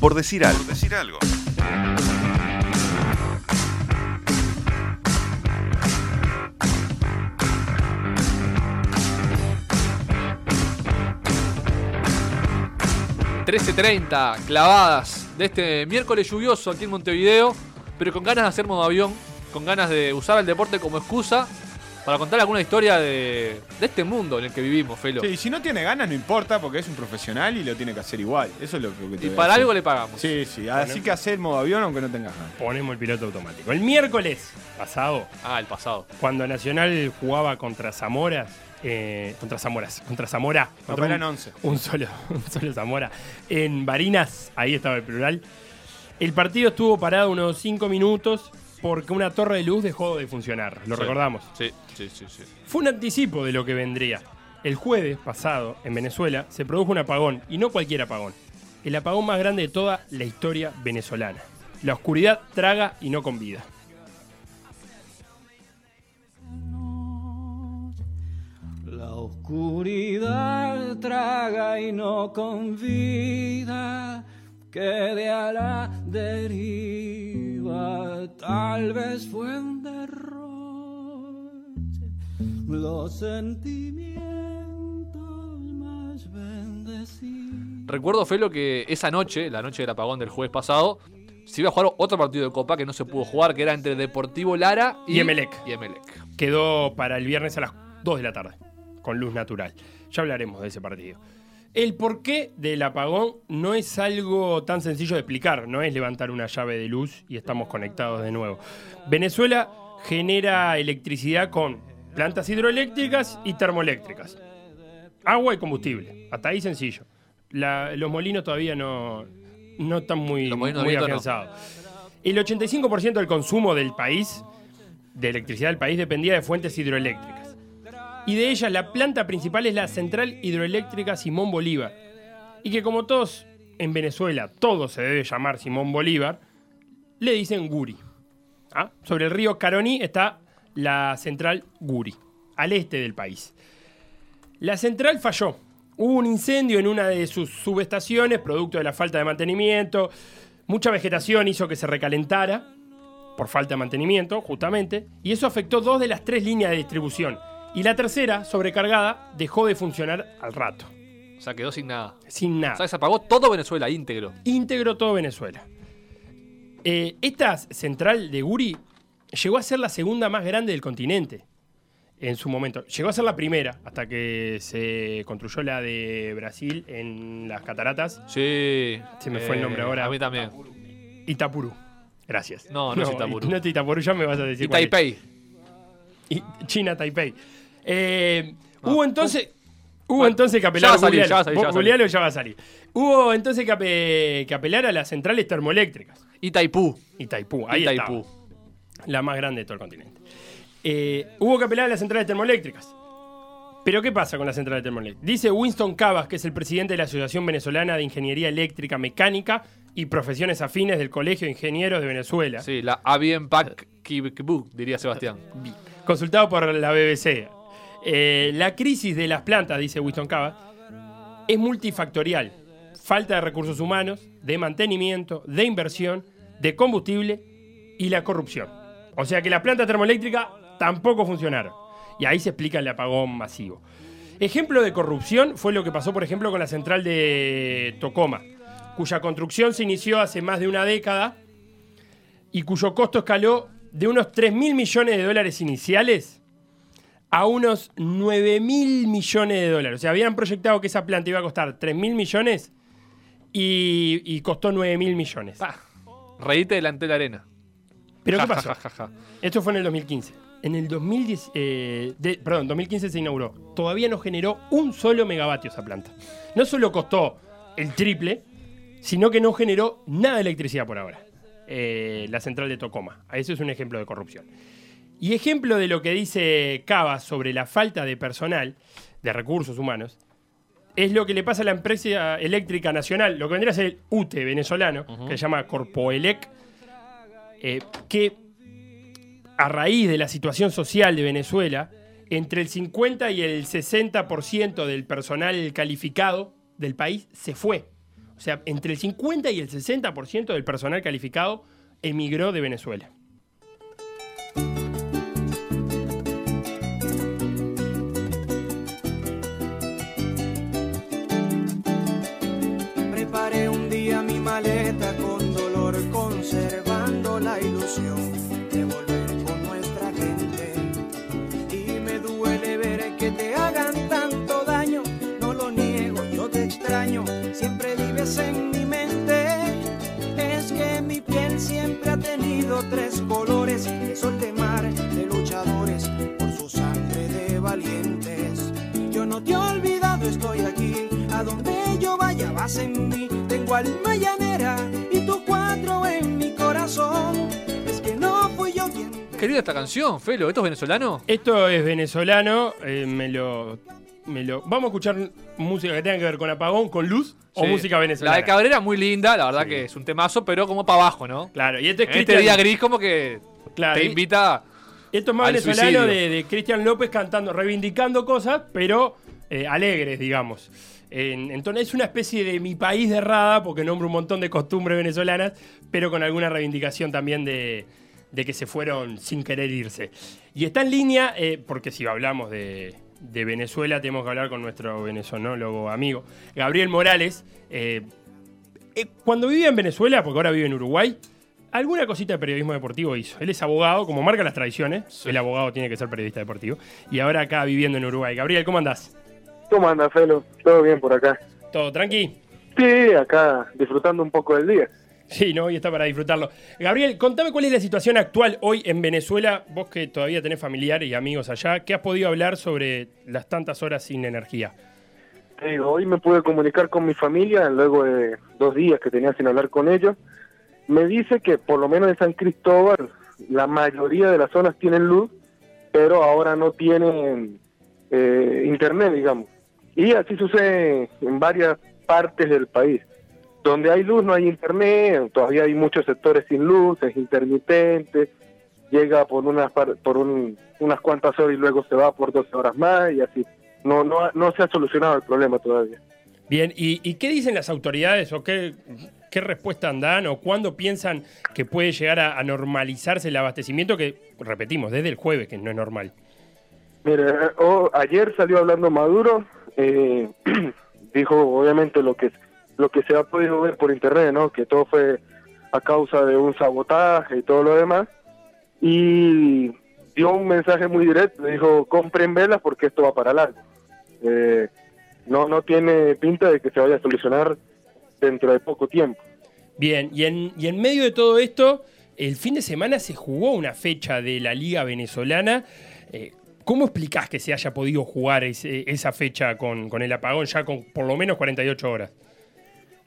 Por decir algo. Por decir algo. ...13.30 clavadas de este miércoles lluvioso aquí en Montevideo... ...pero con ganas de hacer modo avión... ...con ganas de usar el deporte como excusa... ...para contar alguna historia de, de este mundo en el que vivimos, Felo. Sí, si no tiene ganas, no importa, porque es un profesional y lo tiene que hacer igual. Eso es lo que te Y voy a para decir. algo le pagamos. Sí, sí. Así que hacer modo avión aunque no tengas ganas. Ponemos el piloto automático. El miércoles pasado, Ah, el pasado. cuando Nacional jugaba contra Zamora, eh, contra Zamoras, contra Zamora, No, contra eran un, 11. un solo, un solo Zamora, en Barinas, ahí estaba el plural. El partido estuvo parado unos 5 minutos porque una torre de luz dejó de funcionar, lo Sí. recordamos. Sí, sí, sí, sí. Fue un anticipo de lo que vendría. El jueves pasado, en Venezuela, se produjo un apagón, y no cualquier apagón. El apagón más grande de toda la historia venezolana. La oscuridad traga y no convida. La oscuridad traga y no convida, quede a la deriva, tal vez fue un derroche. Los sentimientos más bendecidos. Recuerdo, Felo, que esa noche, la noche del apagón del jueves pasado, se iba a jugar otro partido de Copa que no se pudo jugar, que era entre Deportivo Lara y, Y Emelec. Y Emelec. Quedó para el viernes a las 2 de la tarde, con luz natural. Ya hablaremos de ese partido. El porqué del apagón no es algo tan sencillo de explicar, no es levantar una llave de luz y estamos conectados de nuevo. Venezuela genera electricidad con plantas hidroeléctricas y termoeléctricas. Agua y combustible, hasta ahí sencillo. La- los molinos todavía no, no están muy, muy no. afianzados. El 85% del consumo del país, de electricidad del país, dependía de fuentes hidroeléctricas. Y de ellas, la planta principal es la Central Hidroeléctrica Simón Bolívar. Y que como todos en Venezuela, todo se debe llamar Simón Bolívar, le dicen Guri. ¿Ah? Sobre el río Caroní está la central Guri, al este del país. La central falló. Hubo un incendio en una de sus subestaciones, producto de la falta de mantenimiento. Mucha vegetación hizo que se recalentara, por falta de mantenimiento, justamente. Y eso afectó dos de las tres líneas de distribución. Y la tercera, sobrecargada, dejó de funcionar al rato. O sea, quedó sin nada. Sin nada. O sea, se apagó todo Venezuela íntegro. íntegro todo Venezuela. Eh, esta central de Guri llegó a ser la segunda más grande del continente en su momento. Llegó a ser la primera hasta que se construyó la de Brasil en las cataratas. Sí. Se me fue el nombre ahora. A mí también. Itapurú. Gracias. No, no es Itapurú. No es Itapurú, ya me vas a decir. Y. Taipei. Y China, Taipei. Eh, Ah, hubo entonces. Hubo Bueno, entonces que ya apelar va a salir, googlealo. ya va a salir, ya va a salir. googlealo, ya va a salir. Hubo entonces que, ape- que apelar a las centrales termoeléctricas. Y Taipú. Y Taipú, ahí estaba. La más grande de todo el continente. Eh, hubo que apelar a las centrales termoeléctricas. Pero ¿qué pasa con las centrales termoeléctricas? Dice Winston Cavas, que es el presidente de la Asociación Venezolana de Ingeniería Eléctrica Mecánica y Profesiones Afines del Colegio de Ingenieros de Venezuela, Sí, la Kibikbu, diría Sebastián. consultado por la BBC. Eh, la crisis de las plantas, dice Winston Cavas, es multifactorial. Falta de recursos humanos, de mantenimiento, de inversión, de combustible y la corrupción. O sea que la planta termoeléctrica tampoco funcionaron. Y ahí se explica el apagón masivo. Ejemplo de corrupción fue lo que pasó, por ejemplo, con la central de Tocoma, cuya construcción se inició hace más de una década y cuyo costo escaló de unos 3 mil millones de dólares iniciales a unos 9 mil millones de dólares. O sea, habían proyectado que esa planta iba a costar 3 mil millones y, y costó 9 mil millones. Ah, reíte delante de la arena. ¿Pero qué pasó? Esto fue en el 2015. En el 2010, eh, de- perdón, 2015 se inauguró. Todavía no generó un solo megavatio esa planta. No solo costó el triple, sino que no generó nada de electricidad por ahora. Eh, la central de Tocoma. Eso es un ejemplo de corrupción. Y ejemplo de lo que dice Cava sobre la falta de personal, de recursos humanos, es lo que le pasa a la empresa eléctrica nacional, lo que vendría a ser el UTE venezolano, que se llama Corpoelec, eh, que a raíz de la situación social de Venezuela, entre el 50 y el 60% del personal calificado del país se fue. O sea, entre el 50 y el 60% del personal calificado emigró de Venezuela. Maleta con dolor, conservando la ilusión de volver con nuestra gente. Y me duele ver que te hagan tanto daño, no lo niego, yo te extraño, siempre vives en mi mente. Es que mi piel siempre ha tenido tres colores, de sol de mar, de luchadores, por su sangre de valientes. Yo no te he olvidado, estoy aquí. A donde yo vaya vas en mí. Tengo alma llanera linda esta canción, Felo. ¿Esto es venezolano? Esto es venezolano, eh, me lo... Me lo, vamos a escuchar música que tenga que ver con apagón, con luz o música venezolana. La de Cabrera muy linda, la verdad Sí. que es un temazo, pero como para abajo, ¿no? Claro, y este es En este Cristian- día gris como que Claro, te y- invita... Esto es más al venezolano de, de Cristian López cantando, reivindicando cosas, pero eh, alegres, digamos. En- entonces es una especie de mi país de errada, porque nombra un montón de costumbres venezolanas, pero con alguna reivindicación también de, de que se fueron sin querer irse. Y está en línea, eh, porque si hablamos de, de Venezuela, tenemos que hablar con nuestro venezonólogo amigo, Gabriel Morales. Eh, eh, cuando vivía en Venezuela, porque ahora vive en Uruguay, alguna cosita de periodismo deportivo hizo. Él es abogado, como marca las tradiciones. El abogado tiene que ser periodista deportivo. Y ahora acá viviendo en Uruguay. Gabriel, ¿cómo andás? ¿Cómo anda, Felo? ¿Todo bien por acá? ¿Todo tranqui? Sí, acá disfrutando un poco del día. Sí, no, y está para disfrutarlo. Gabriel, contame cuál es la situación actual hoy en Venezuela. Vos que todavía tenés familiares y amigos allá, ¿qué has podido hablar sobre las tantas horas sin energía? Digo, hoy me pude comunicar con mi familia luego de dos días que tenía sin hablar con ellos. Me dice que por lo menos en San Cristóbal la mayoría de las zonas tienen luz, pero ahora no tienen eh, internet, digamos. Y así sucede en varias partes del país. Donde hay luz no hay internet, todavía hay muchos sectores sin luz, es intermitente, llega por unas por un- unas cuantas horas y luego se va por 12 horas más y así. No, no, no se ha solucionado el problema todavía. Bien, ¿y, y qué dicen las autoridades o qué, qué respuesta dan o cuándo piensan que puede llegar a, a normalizarse el abastecimiento que, repetimos, desde el jueves, que no es normal? Mira, o- ayer salió hablando Maduro, eh, dijo obviamente lo que lo que se ha podido ver por internet, ¿no? Que todo fue a causa de un sabotaje y todo lo demás. Y dio un mensaje muy directo, dijo, compren velas porque esto va para largo. Eh, no, no tiene pinta de que se vaya a solucionar dentro de poco tiempo. Bien, y en, y en medio de todo esto, el fin de semana se jugó una fecha de la Liga Venezolana. Eh, ¿Cómo explicás que se haya podido jugar ese- esa fecha con, con el apagón ya con por lo menos 48 horas?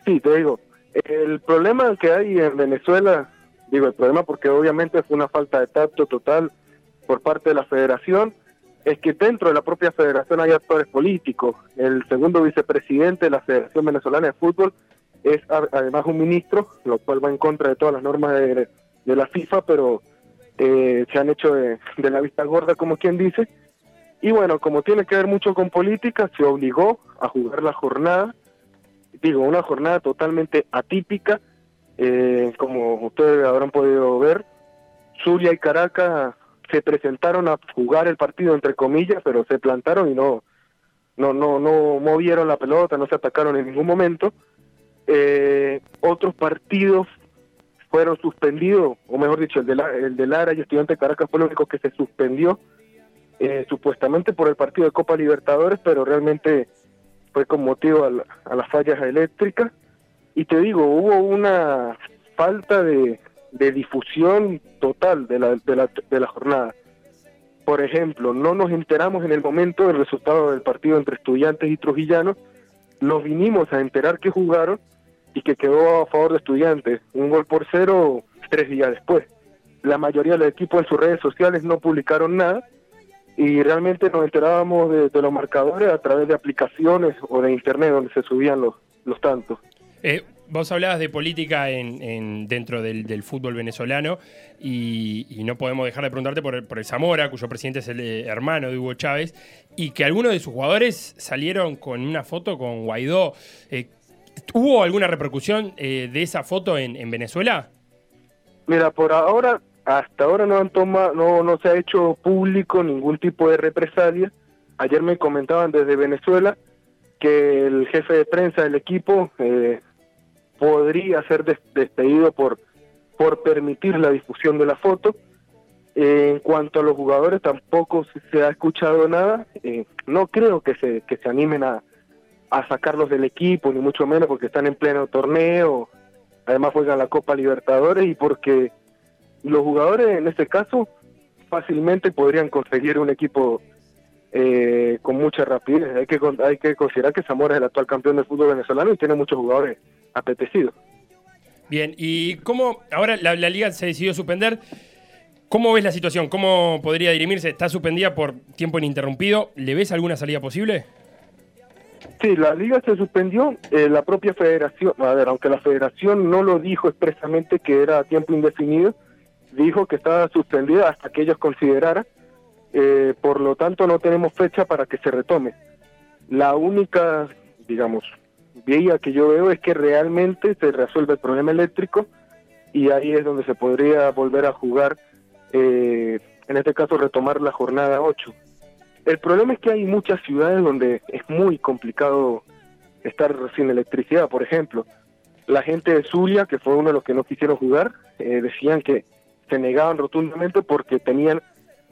Sí, te digo, el problema que hay en Venezuela, digo el problema porque obviamente fue una falta de tacto total por parte de la federación, es que dentro de la propia federación hay actores políticos. El segundo vicepresidente de la Federación Venezolana de Fútbol es además un ministro, lo cual va en contra de todas las normas de, la FIFA, pero eh, se han hecho de la vista gorda, como quien dice. Y bueno, como tiene que ver mucho con política, se obligó a jugar la jornada digo, una jornada totalmente atípica, eh, como ustedes habrán podido ver. Zulia y Caracas se presentaron a jugar el partido entre comillas, pero se plantaron y no, no, no, no movieron la pelota, no se atacaron en ningún momento. Eh, otros partidos fueron suspendidos, o mejor dicho, el de, la, el de Lara y Estudiante de Caracas fue el único que se suspendió, eh, supuestamente por el partido de Copa Libertadores, pero realmente fue con motivo a, la- las fallas eléctricas. Y te digo, hubo una falta de, de difusión total de la, de, la, de la jornada. Por ejemplo, no nos enteramos en el momento del resultado del partido entre estudiantes y trujillanos, nos vinimos a enterar que jugaron y que quedó a favor de estudiantes, un gol por cero tres días después. La mayoría del equipo en sus redes sociales no publicaron nada y realmente nos enterábamos de, de los marcadores a través de aplicaciones o de internet donde se subían los, los tantos. Eh, vos hablabas de política en, en- dentro del, del fútbol venezolano y, y no podemos dejar de preguntarte por el, por el Zamora, cuyo presidente es el eh, hermano de Hugo Chávez, y que algunos de sus jugadores salieron con una foto con Guaidó. Eh, ¿Hubo alguna repercusión eh, de esa foto en, en Venezuela? Mira, por ahora, hasta ahora no han tomado, no, no se ha hecho público ningún tipo de represalia. Ayer me comentaban desde Venezuela que el jefe de prensa del equipo eh, podría ser des- despedido por, por permitir la difusión de la foto. En cuanto a los jugadores, tampoco se- se ha escuchado nada. Eh, no creo que se, que se animen a, a sacarlos del equipo, ni mucho menos porque están en pleno torneo. Además juegan la Copa Libertadores y porque los jugadores en este caso fácilmente podrían conseguir un equipo eh, con mucha rapidez. Hay que, hay que considerar que Zamora es el actual campeón del fútbol venezolano y tiene muchos jugadores apetecidos. Bien, ¿y cómo ahora la, la liga se decidió suspender? ¿Cómo ves la situación? ¿Cómo podría dirimirse? ¿Está suspendida por tiempo ininterrumpido? ¿Le ves alguna salida posible? Sí, la liga se suspendió, eh, la propia federación, a ver, aunque la federación no lo dijo expresamente que era a tiempo indefinido, dijo que estaba suspendida hasta que ellos consideraran, eh, por lo tanto no tenemos fecha para que se retome. La única, digamos, vía que yo veo es que realmente se resuelve el problema eléctrico y ahí es donde se podría volver a jugar, eh, en este caso retomar la jornada 8. El problema es que hay muchas ciudades donde es muy complicado estar sin electricidad. Por ejemplo, la gente de Zulia, que fue uno de los que no quisieron jugar, eh, decían que se negaban rotundamente porque tenían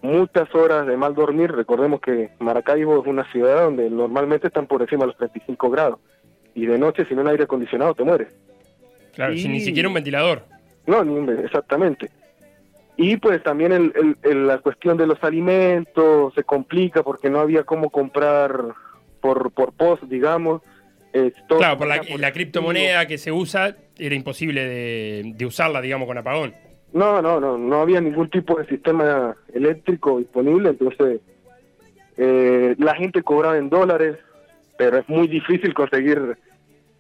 muchas horas de mal dormir. Recordemos que Maracaibo es una ciudad donde normalmente están por encima de los 35 grados. Y de noche, sin un aire acondicionado, te mueres. Claro, Y- sin ni siquiera un ventilador. No, ni un- exactamente. Y pues también el, el- el- la cuestión de los alimentos se complica porque no había cómo comprar por, por post, digamos. Eh, todo Claro, por la, pagaba la criptomoneda que se usa, era imposible de, de usarla, digamos, con apagón. No, no, no, no había ningún tipo de sistema eléctrico disponible, entonces eh, la gente cobraba en dólares, pero es muy difícil conseguir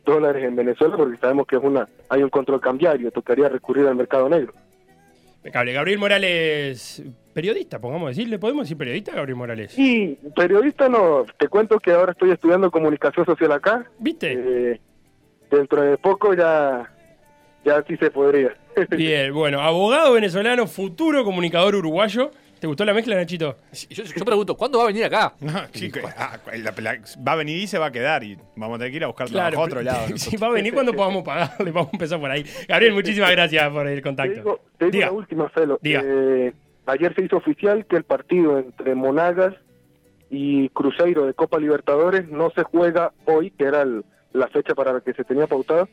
dólares en Venezuela porque sabemos que es una hay un control cambiario, tocaría recurrir al mercado negro. Impecable. Gabriel Morales, periodista, pongamos decir, ¿le podemos decir periodista, Gabriel Morales? Y periodista no, te cuento que ahora estoy estudiando comunicación social acá. ¿Viste? Eh, dentro de poco ya, ya sí se podría. Bien, bueno, abogado venezolano, futuro comunicador uruguayo. ¿Te gustó la mezcla, Nachito? Yo, yo pregunto, ¿cuándo va a venir acá? No, chico, ah, la- la- va a venir y se va a quedar y vamos a tener que ir a buscar trabajo a otro lado. Si nosotros. va a venir cuando podamos pagarle, vamos a empezar por ahí. Gabriel, muchísimas gracias por el Te contacto. digo, te digo Diga. la última. Diga. Eh, ayer se hizo oficial que el partido entre Monagas y Cruzeiro de Copa Libertadores no se juega hoy, que era el- la fecha para la que se tenía pautada,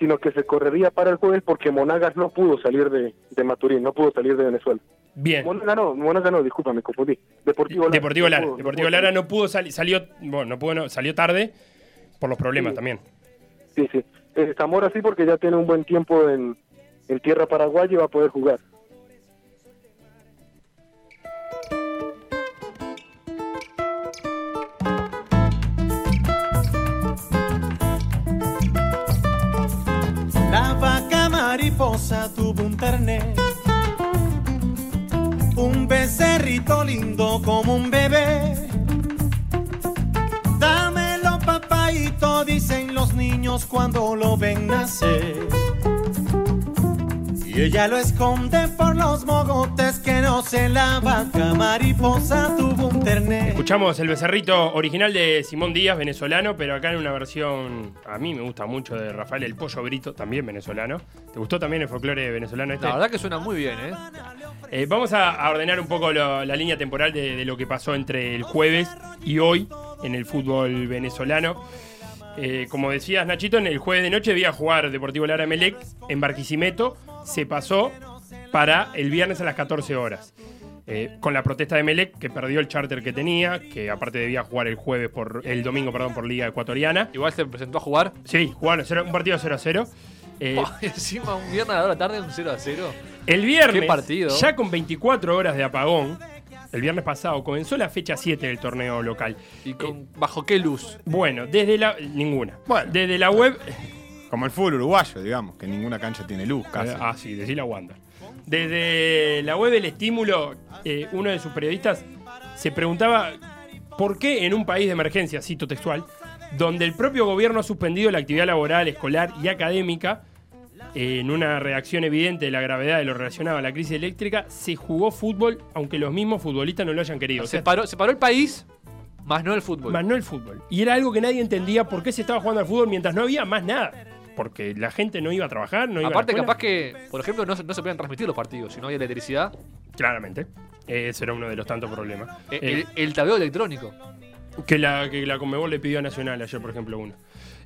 sino que se correría para el jueves porque Monagas no pudo salir de, de Maturín, no pudo salir de Venezuela. Bien. Monagas no, Monagas no, disculpa, me confundí. Deportivo Lara. Deportivo no Lara. pudo, no Deportivo pudo Lara salir. no pudo salir, salió, bueno, no pudo, no, salió tarde por los problemas Sí. también. Sí, sí. Eh, Zamora sí porque ya tiene un buen tiempo en, en tierra paraguaya y va a poder jugar. Tuvo un ternero, un becerrito lindo como un bebé. Dámelo papaito, dicen los niños cuando lo ven nacer. Y ella lo esconde por los mogotes que no se la vaca mariposa tuvo un ternero. Escuchamos el becerrito original de Simón Díaz, venezolano, pero acá en una versión, a mí me gusta mucho, de Rafael El Pollo Brito, también venezolano. ¿Te gustó también el folclore venezolano este? La verdad que suena muy bien, ¿eh? Eh, vamos a, a ordenar un poco lo- la línea temporal de, de lo que pasó entre el jueves y hoy en el fútbol venezolano. Eh, como decías, Nachito, en el jueves de noche debía jugar Deportivo Lara Melec en Barquisimeto. Se pasó para el viernes a las 14 horas. Eh, con la protesta de Melec, que perdió el charter que tenía, que aparte debía jugar el jueves por el domingo, perdón, por Liga Ecuatoriana. Igual se presentó a jugar. Sí, jugaron cero- un partido 0 a 0. Eh, Oh, encima un viernes a la hora tarde un 0 a 0. El viernes, Qué partido. ya con 24 horas de apagón, el viernes pasado comenzó la fecha 7 del torneo local. ¿Y con, bajo qué luz? Bueno, desde la. Ninguna. Bueno. Desde la web. Como el fútbol uruguayo, digamos, que ninguna cancha tiene luz casi. Ah, sí, decí la Wander. Desde la web del estímulo, eh, uno de sus periodistas se preguntaba por qué en un país de emergencia, cito textual, donde el propio gobierno ha suspendido la actividad laboral, escolar y académica. eh, En una reacción evidente de la gravedad de lo relacionado a la crisis eléctrica, se jugó fútbol, aunque los mismos futbolistas no lo hayan querido. O Se sea, paró, se paró el país, más no el fútbol. más no el fútbol. Y era algo que nadie entendía por qué se estaba jugando al fútbol mientras no había más nada. Porque la gente no iba a trabajar, no iba Aparte, a capaz que, por ejemplo, no, se- no se podían transmitir los partidos si no había electricidad. Claramente. Ese era uno de los tantos problemas. Eh, Eh, El, el tablero electrónico. que, la, que la Conmebol le pidió a Nacional ayer, por ejemplo, uno.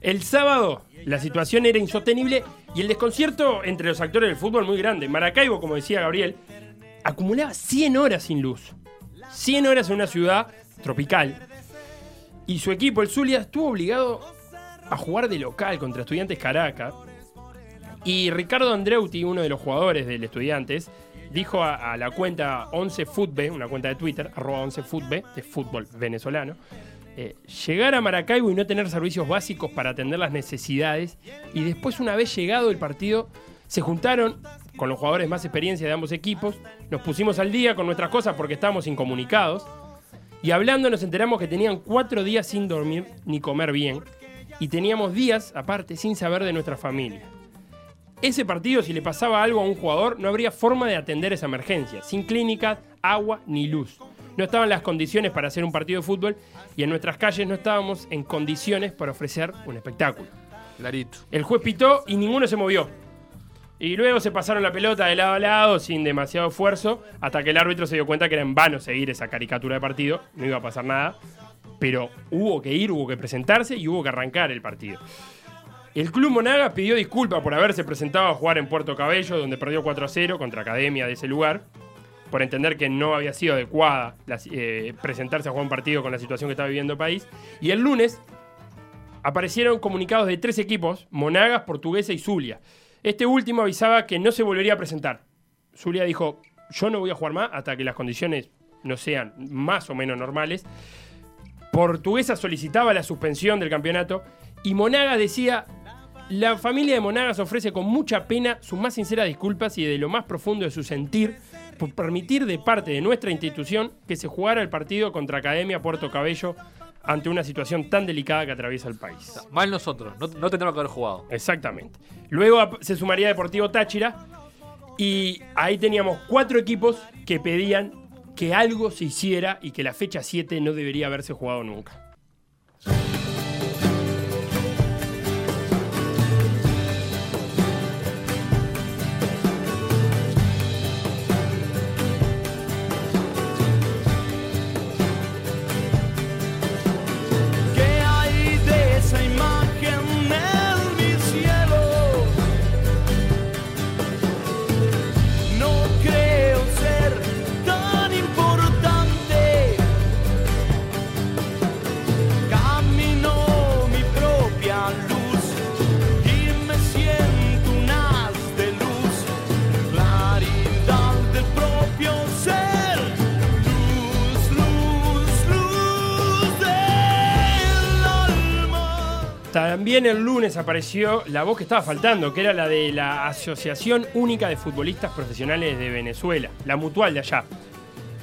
El sábado la situación era insostenible y el desconcierto entre los actores del fútbol muy grande. Maracaibo, como decía Gabriel, acumulaba 100 horas sin luz. 100 horas en una ciudad tropical. Y su equipo, el Zulia, estuvo obligado a jugar de local contra Estudiantes Caracas. Y Ricardo Andreuti, uno de los jugadores del Estudiantes, dijo a, la cuenta 11futbe, una cuenta de Twitter, arroba 11futbe, de fútbol venezolano, eh, llegar a Maracaibo y no tener servicios básicos para atender las necesidades. Y después, una vez llegado el partido, se juntaron con los jugadores más experiencia de ambos equipos, nos pusimos al día con nuestras cosas porque estábamos incomunicados. Y hablando nos enteramos que tenían cuatro días sin dormir ni comer bien. Y teníamos días, aparte, sin saber de nuestra familia. Ese partido, si le pasaba algo a un jugador, no habría forma de atender esa emergencia, sin clínicas, agua ni luz. No estaban las condiciones para hacer un partido de fútbol y en nuestras calles no estábamos en condiciones para ofrecer un espectáculo. Clarito. El juez pitó y ninguno se movió. Y luego se pasaron la pelota de lado a lado sin demasiado esfuerzo, hasta que el árbitro se dio cuenta que era en vano seguir esa caricatura de partido, no iba a pasar nada. Pero hubo que ir, hubo que presentarse y hubo que arrancar el partido. El Club Monagas pidió disculpas por haberse presentado a jugar en Puerto Cabello, donde perdió 4 a 0 contra Academia de ese lugar, por entender que no había sido adecuada eh, presentarse a jugar un partido con la situación que estaba viviendo el país. Y el lunes aparecieron comunicados de tres equipos, Monagas, Portuguesa y Zulia. Este último avisaba que no se volvería a presentar. Zulia dijo, yo no voy a jugar más hasta que las condiciones no sean más o menos normales. Portuguesa solicitaba la suspensión del campeonato y Monagas decía, la familia de Monagas ofrece con mucha pena sus más sinceras disculpas y de lo más profundo de su sentir por permitir de parte de nuestra institución que se jugara el partido contra Academia Puerto Cabello ante una situación tan delicada que atraviesa el país. Mal nosotros, no, no tendremos que haber jugado. Exactamente. Luego se sumaría Deportivo Táchira y ahí teníamos cuatro equipos que pedían que algo se hiciera y que la fecha 7 no debería haberse jugado nunca. El lunes apareció la voz que estaba faltando, que era la de la Asociación Única de Futbolistas Profesionales de Venezuela, la mutual de allá.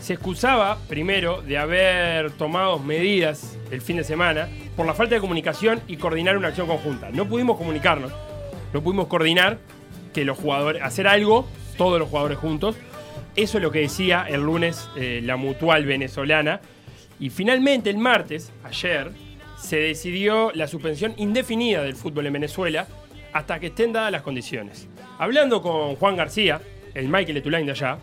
Se excusaba, primero, de haber tomado medidas el fin de semana por la falta de comunicación y coordinar una acción conjunta. No pudimos comunicarnos, no pudimos coordinar que los jugadores, hacer algo, todos los jugadores juntos. Eso es lo que decía el lunes eh, la mutual venezolana. Y finalmente el martes, ayer, se decidió la suspensión indefinida del fútbol en Venezuela hasta que estén dadas las condiciones. Hablando con Juan García, el Michael de allá,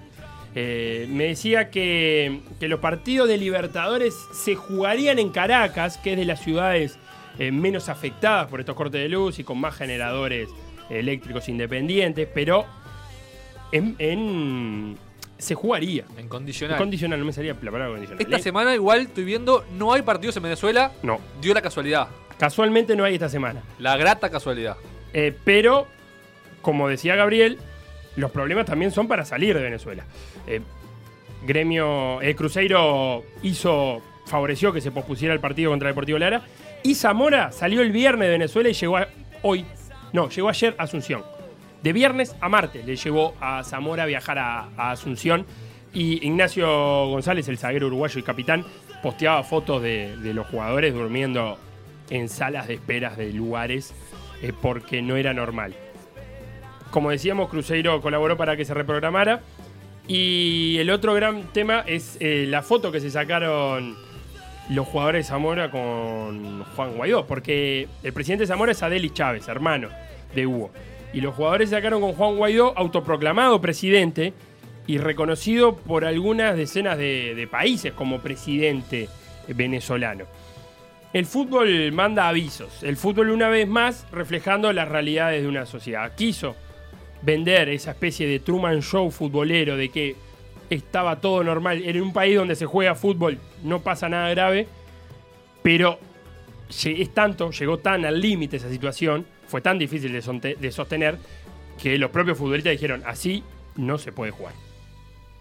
eh, me decía que, los partidos de Libertadores se jugarían en Caracas, que es de las ciudades eh, menos afectadas por estos cortes de luz y con más generadores eléctricos independientes, pero en- se jugaría. En condicional. Condicional, no me salía la palabra condicional. Esta Le- semana igual estoy viendo, no hay partidos en Venezuela. No, Dio la casualidad, casualmente no hay esta semana. la grata casualidad. Eh, pero, como decía Gabriel, los problemas también son para salir de Venezuela. Eh, gremio, el Cruzeiro hizo, favoreció que se pospusiera el partido contra Deportivo Lara. Y Zamora salió el viernes de Venezuela y llegó a- hoy, no, llegó ayer a Asunción. De viernes a martes le llevó a Zamora viajar a, a Asunción. Y Ignacio González, el zaguero uruguayo y capitán, posteaba fotos de, de los jugadores durmiendo en salas de esperas de lugares eh, porque no era normal. Como decíamos, Cruzeiro colaboró para que se reprogramara. Y el otro gran tema es eh, la foto que se sacaron los jugadores de Zamora con Juan Guaidó, porque el presidente de Zamora es Adeli Chávez, hermano de Hugo. Y los jugadores sacaron con Juan Guaidó, autoproclamado presidente y reconocido por algunas decenas de, países como presidente venezolano. El fútbol manda avisos. El fútbol, una vez más, reflejando las realidades de una sociedad. Quiso vender esa especie de Truman Show futbolero de que estaba todo normal. En un país donde se juega fútbol no pasa nada grave, pero es tanto, llegó tan al límite esa situación, fue tan difícil de sostener, que los propios futbolistas dijeron, así no se puede jugar.